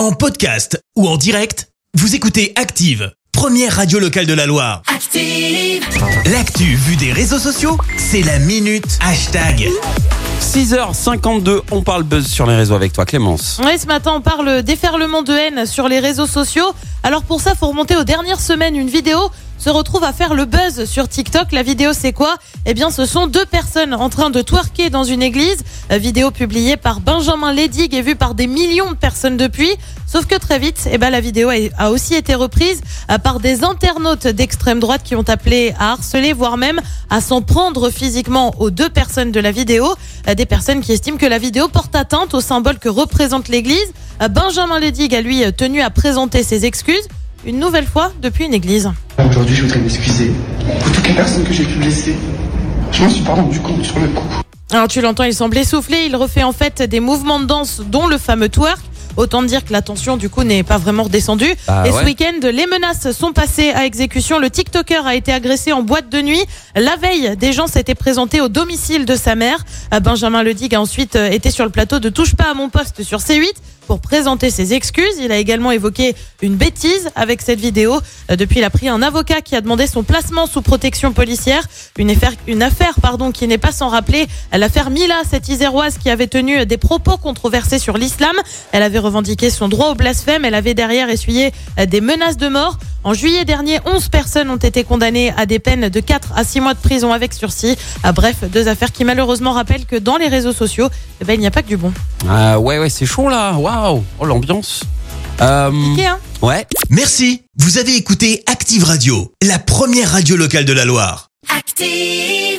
En podcast ou en direct, vous écoutez Active, première radio locale de la Loire. Active. L'actu vue des réseaux sociaux, c'est la minute hashtag. 6h52, on parle buzz sur les réseaux avec toi Clémence. Oui, ce matin, on parle déferlement de haine sur les réseaux sociaux. Alors pour ça, faut remonter aux dernières semaines. Une vidéo se retrouve à faire le buzz sur TikTok. La vidéo, c'est quoi? Eh bien, ce sont deux personnes en train de twerker dans une église. Euh, vidéo publiée par Benjamin Ledig et vue par des millions de personnes depuis. Sauf que très vite, eh ben, la vidéo a- aussi été reprise euh, par des internautes d'extrême droite qui ont appelé à harceler, voire même à s'en prendre physiquement aux deux personnes de la vidéo. Euh, Des personnes qui estiment que la vidéo porte atteinte au symbole que représente l'église. Benjamin Ledig a lui tenu à présenter ses excuses une nouvelle fois depuis une église. Aujourd'hui, je voudrais m'excuser pour toutes les personnes que j'ai pu blesser. Je m'en suis pas rendu compte sur le coup. Alors tu l'entends, il semble essoufflé, il refait en fait des mouvements de danse dont le fameux twerk. Autant dire que la tension du coup n'est pas vraiment redescendue. Ah Et ouais. ce week-end, les menaces sont passées à exécution. Le TikToker a été agressé en boîte de nuit. La veille, des gens s'étaient présentés au domicile de sa mère. Euh, Benjamin Ledig a ensuite euh, été sur le plateau de Touche pas à mon poste sur C8 pour présenter ses excuses. Il a également évoqué une bêtise avec cette vidéo. Euh, Depuis, il a pris un avocat qui a demandé son placement sous protection policière. Une affaire, une affaire pardon, qui n'est pas sans rappeler l'affaire Mila, cette Iséroise qui avait tenu des propos controversés sur l'islam. Elle avait revendiqué son droit au blasphème. Elle avait derrière essuyé euh, des menaces de mort. En juillet dernier, 11 personnes ont été condamnées à des peines de 4 à 6 mois de prison avec sursis. Ah, bref, deux affaires qui malheureusement rappellent que dans les réseaux sociaux, eh ben, il n'y a pas que du bon. Ah ouais ouais c'est chaud là, waouh, oh l'ambiance. Euh, Ok, hein ouais, Merci, vous avez écouté Active Radio, la première radio locale de la Loire. Active.